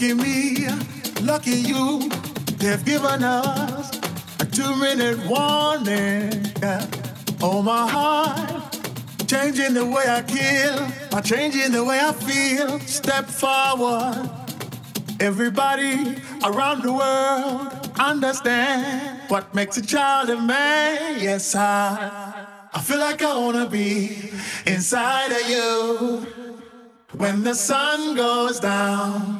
Lucky me, lucky you, they've given us a two-minute warning. Yeah. Oh my heart, changing the way I kill, by changing the way I feel. Step forward. Everybody around the world understand what makes a child a man. Yes, I, I feel like I wanna be inside of you when the sun goes down.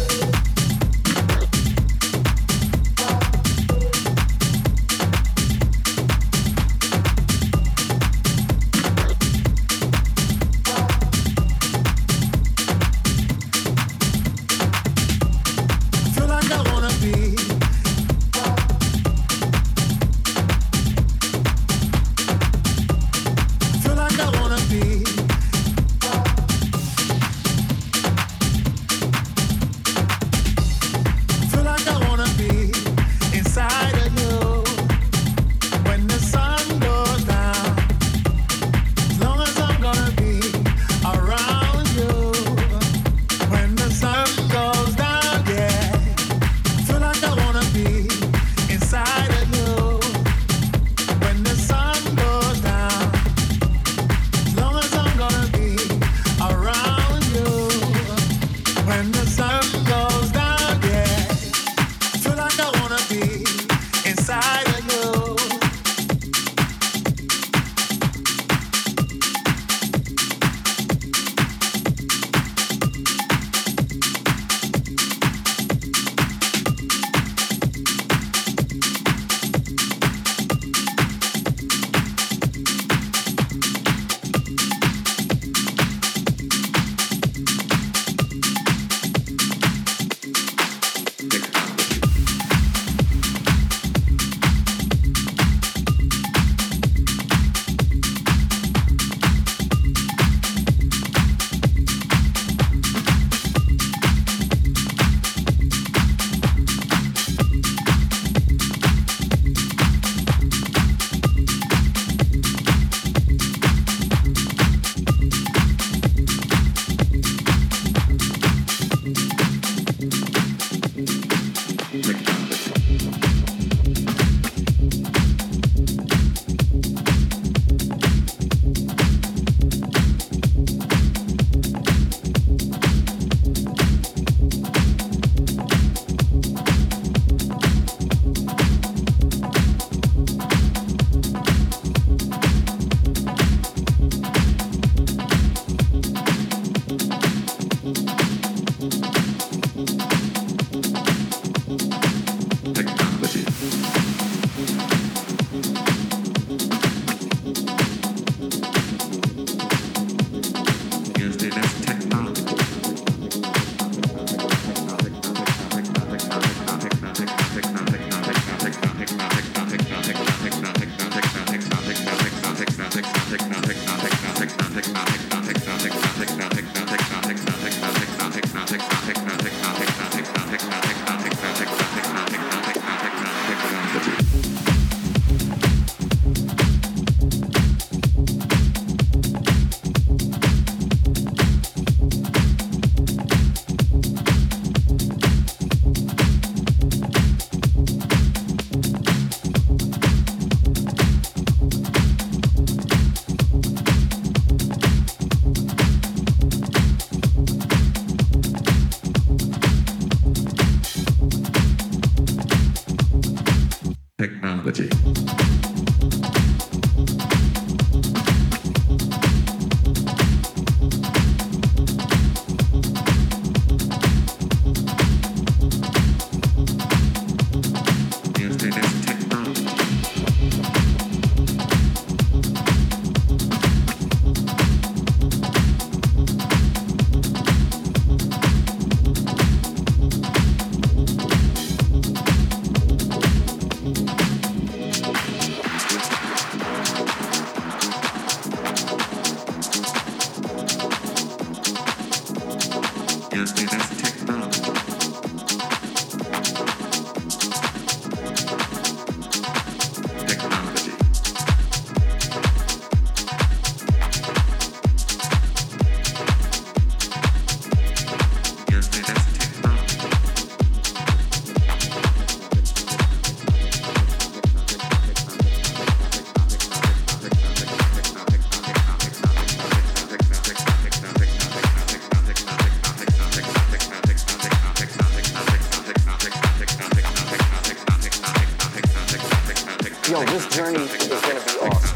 You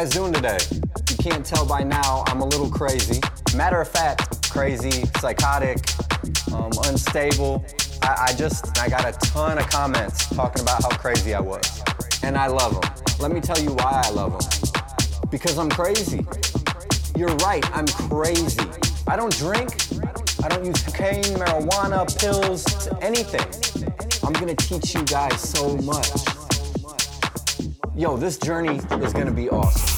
guys doing today? You can't tell by now, I'm a little crazy. Matter of fact, crazy, psychotic, um, unstable. I, I just, I got a ton of comments talking about how crazy I was. And I love them. Let me tell you why I love them. Because I'm crazy. You're right, I'm crazy. I don't drink. I don't use cocaine, marijuana, pills, anything. I'm gonna teach you guys so much yo, this journey is gonna be awesome.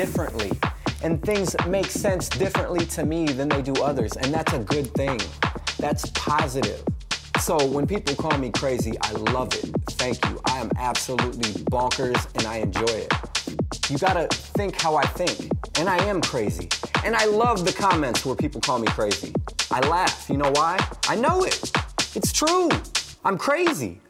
Differently and things make sense differently to me than they do others, and that's a good thing. That's positive. So when people call me crazy, I love it. Thank you. I am absolutely bonkers and I enjoy it. You gotta think how I think. And I am crazy. And I love the comments where people call me crazy. I laugh. You know why? I know it. It's true. I'm crazy.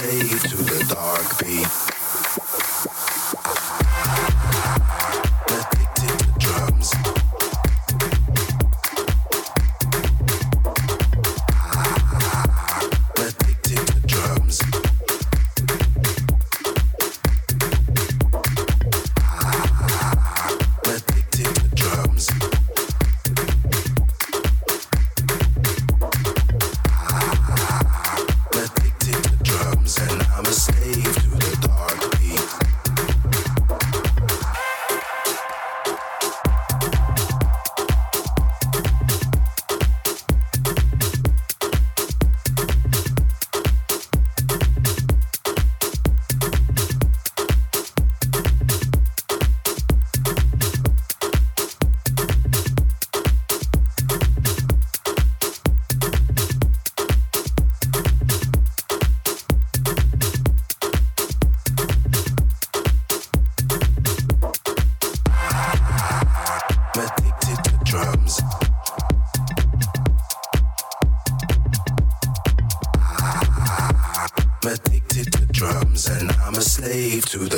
To the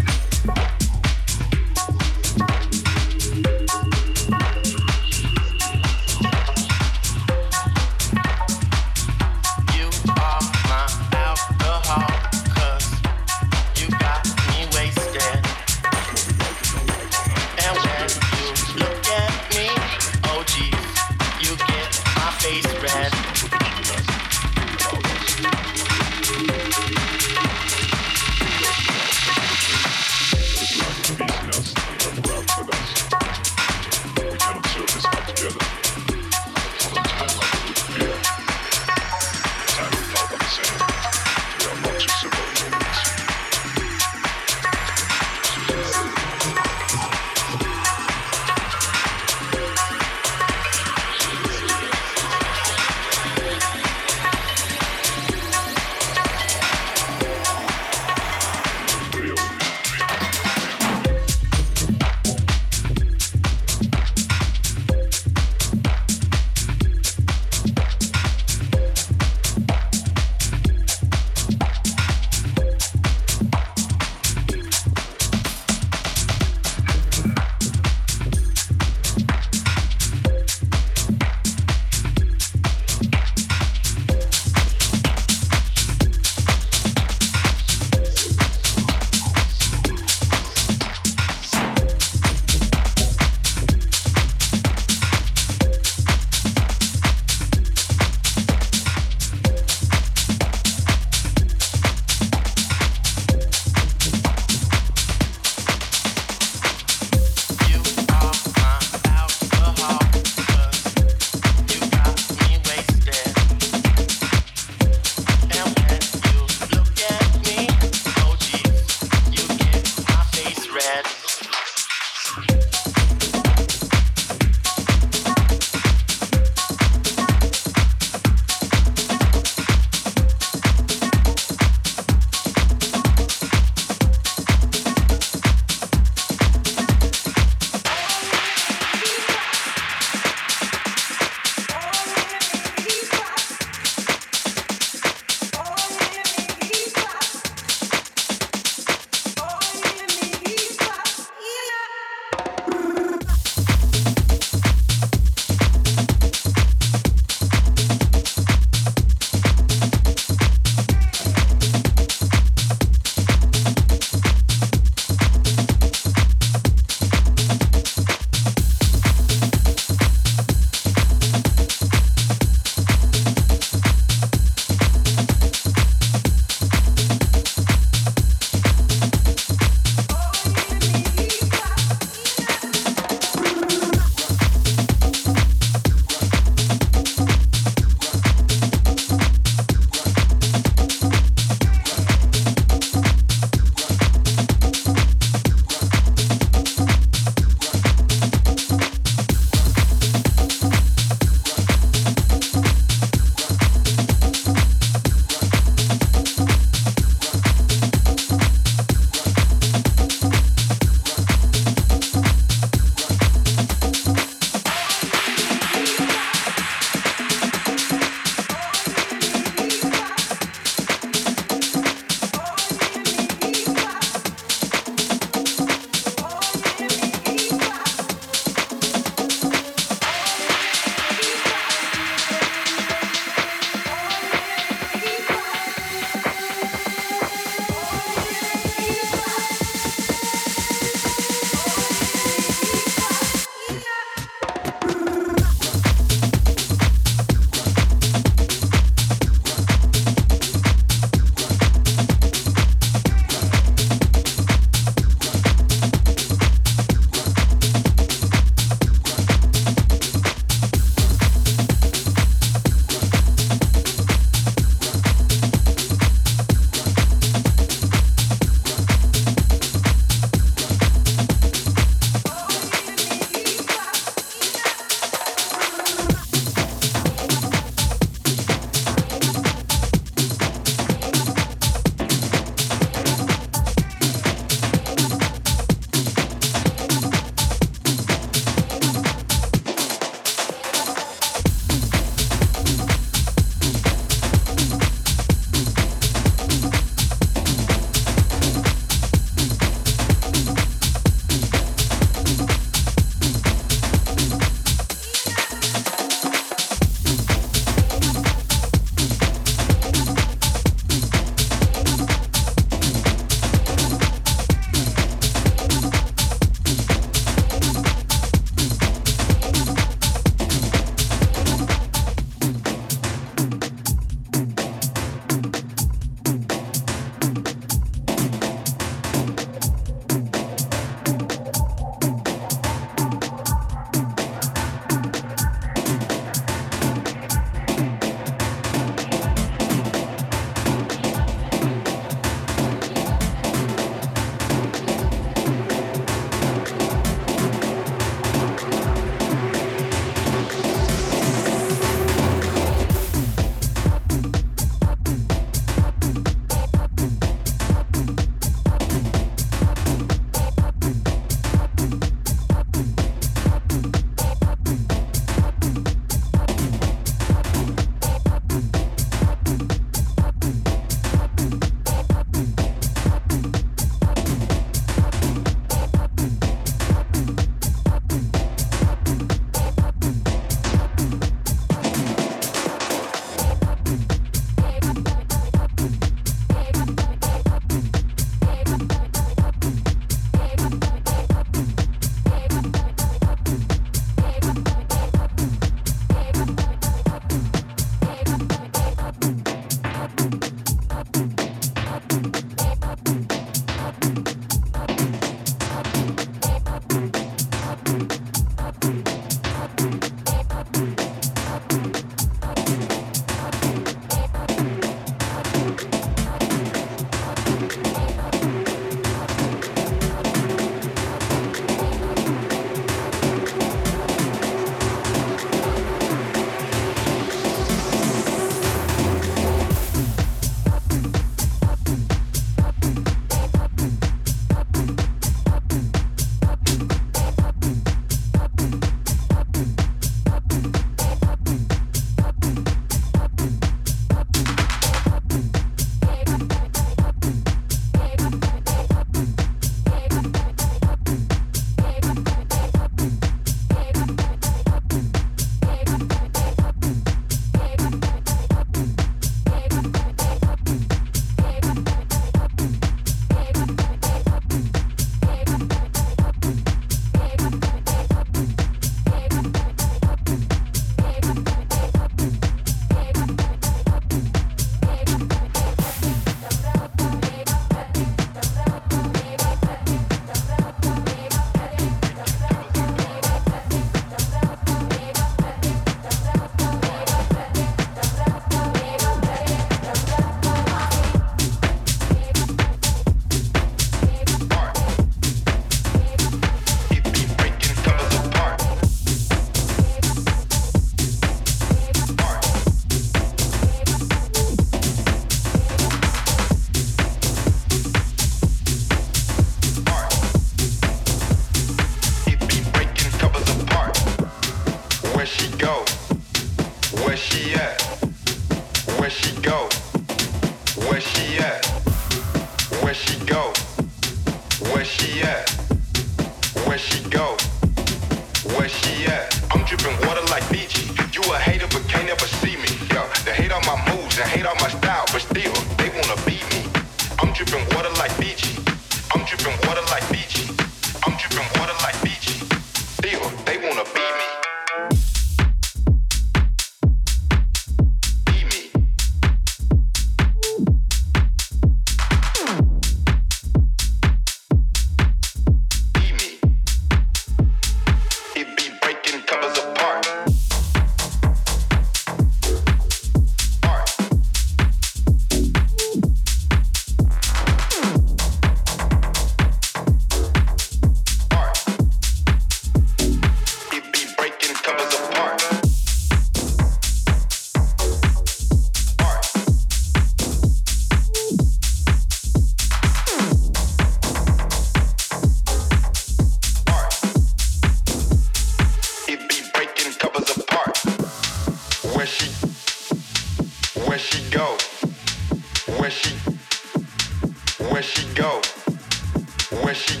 Where she?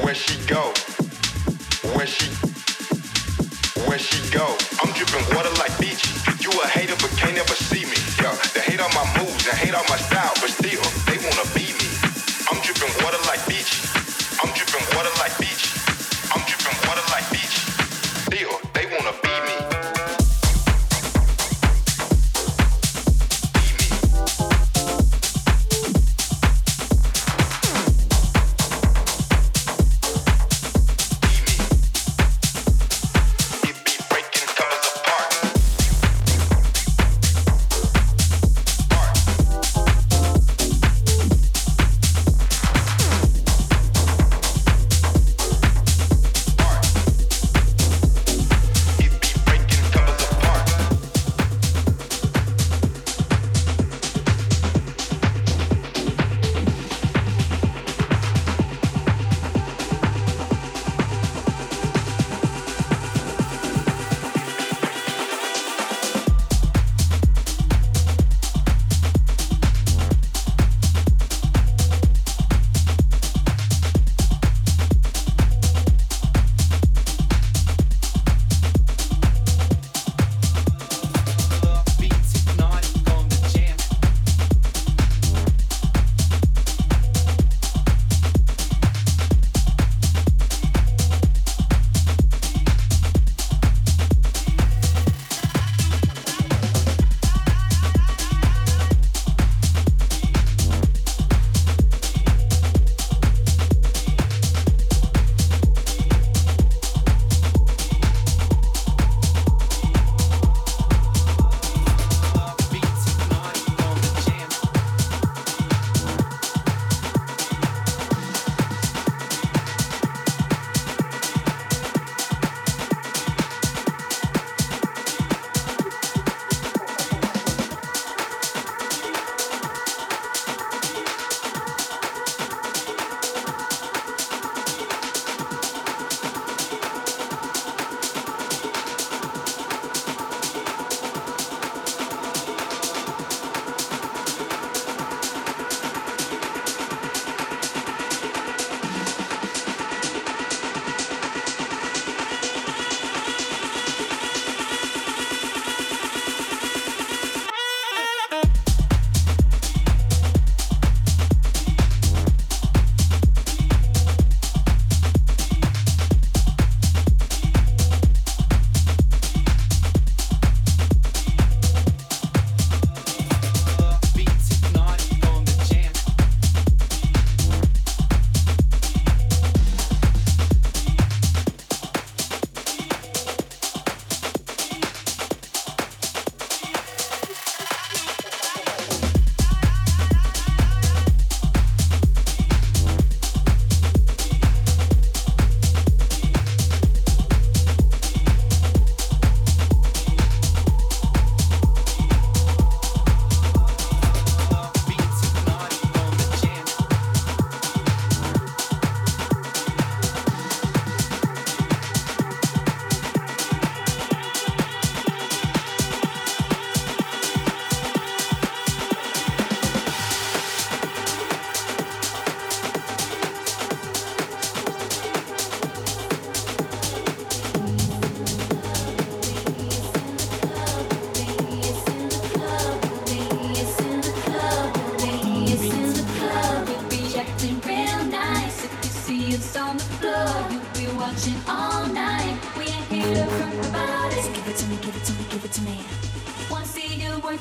Where she go? Where she? Where she go? I'm dripping water like beach. You a hater but can't ever see me. Yo, they hate on my moves the hate on my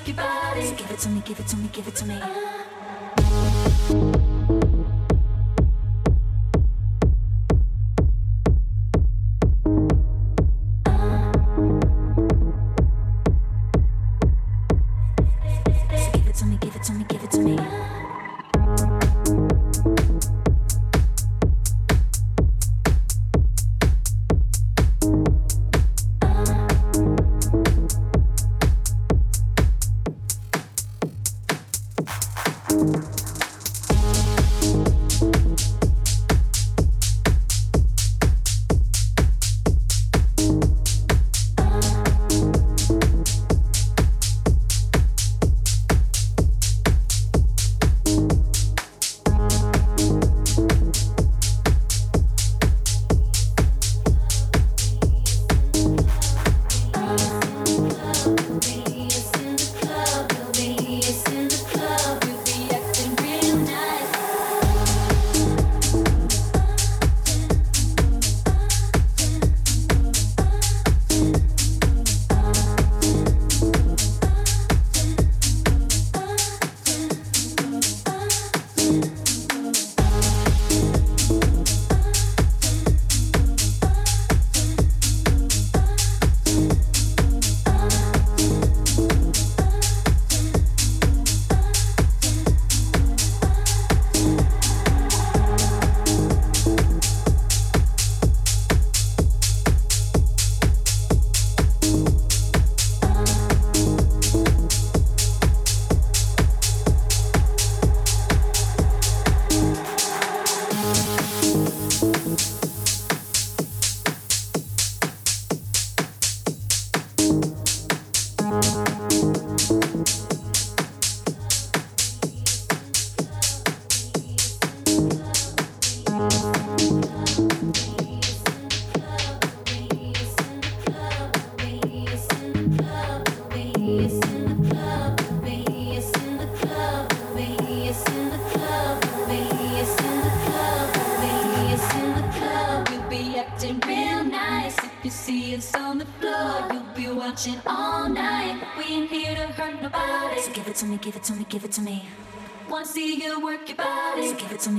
your body. So give it to me, give it to me, give it to me. Uh.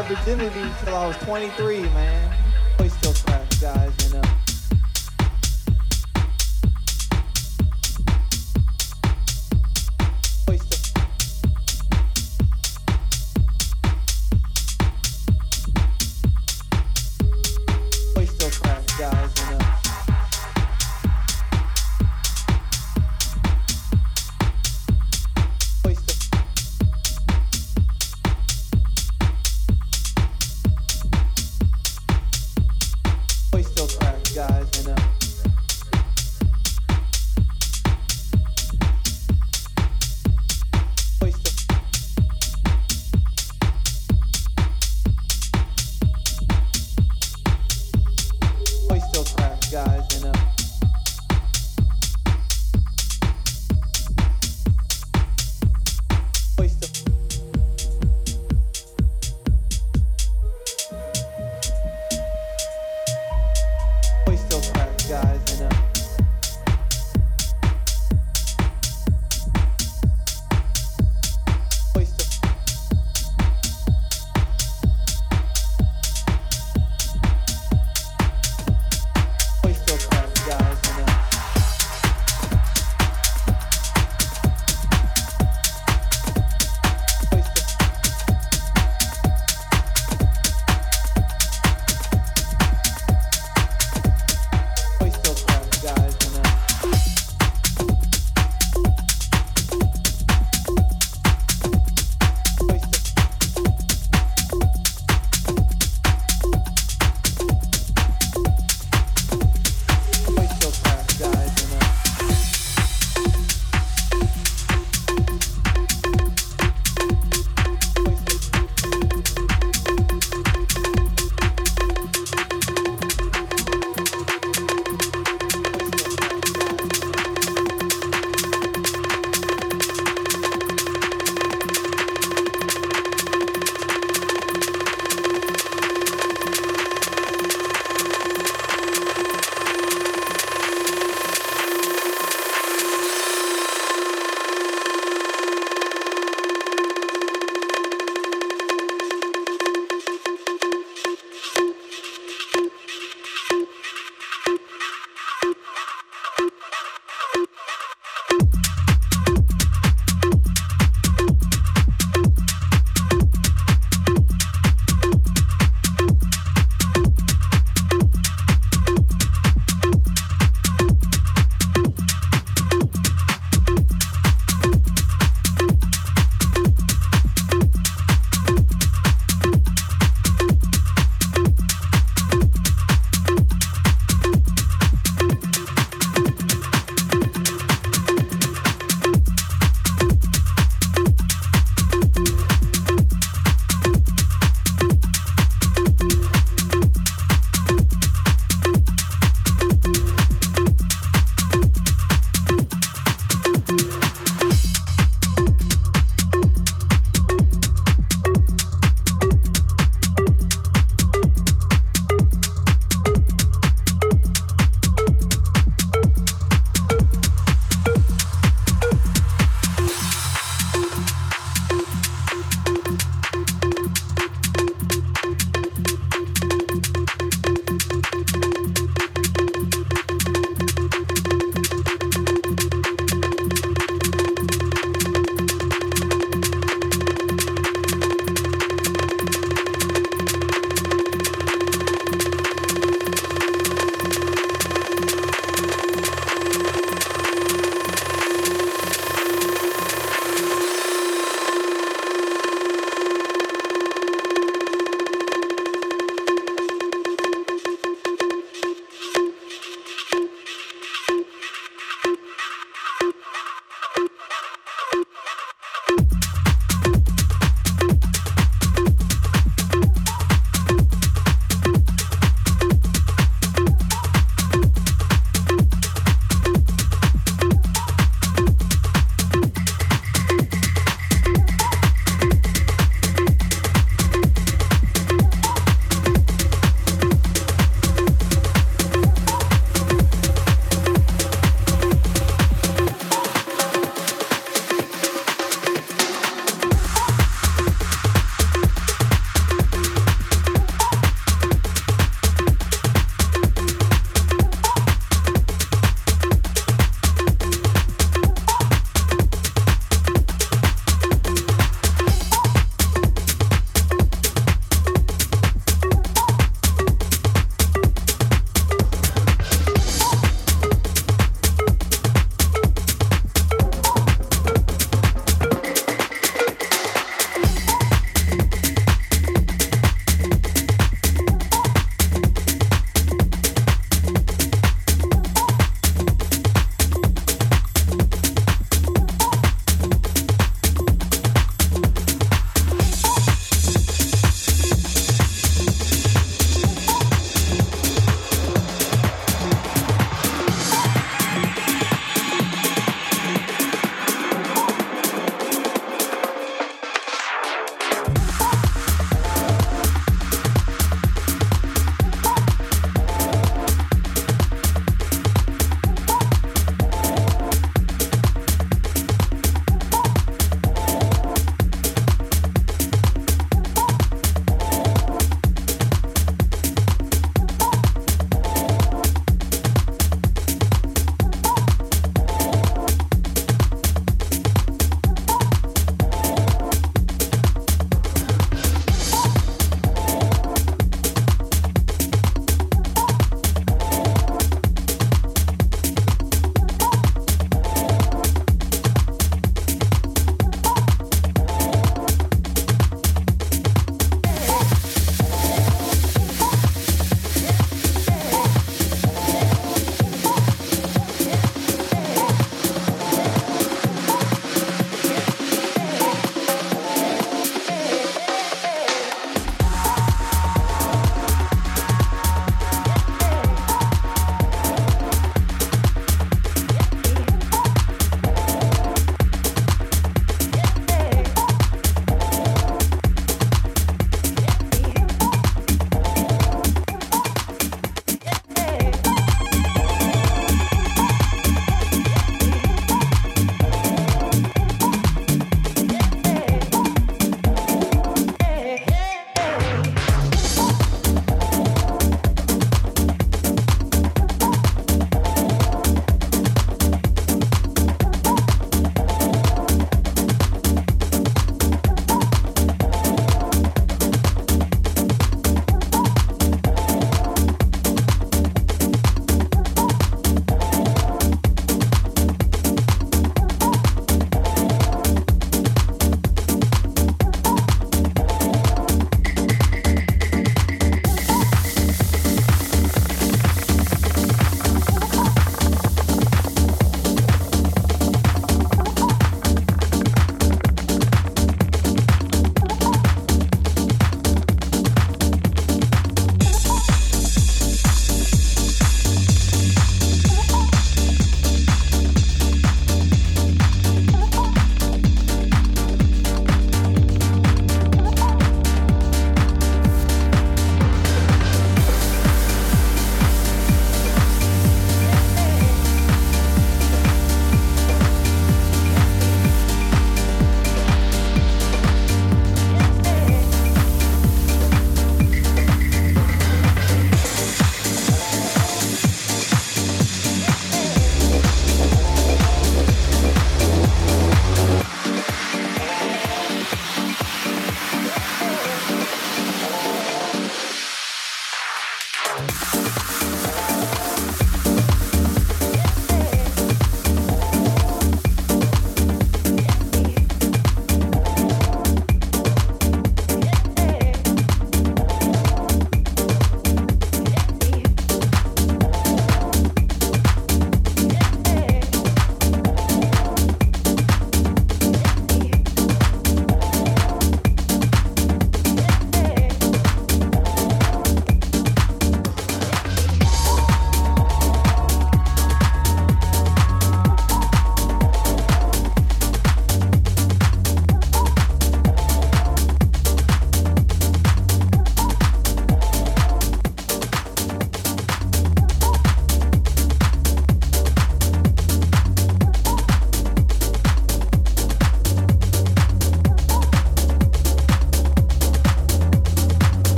My virginity until I was 23, man.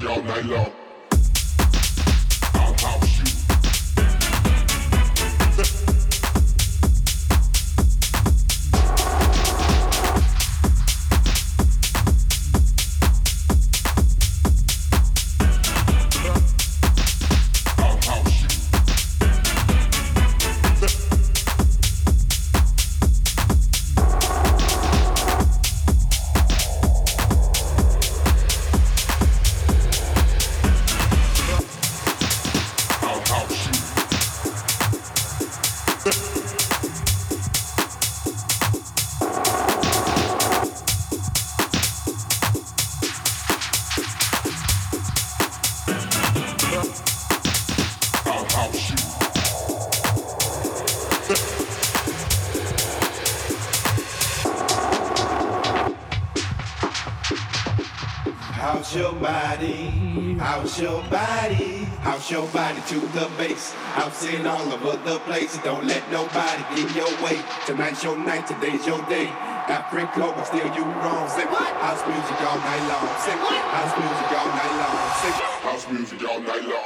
To the base. I'm seeing all over the place. Don't let nobody get your way. Tonight's your night, today's your day. Africa, but still you wrong. Say what? House music all night long. Say what? House music all night long. Say house music all night long.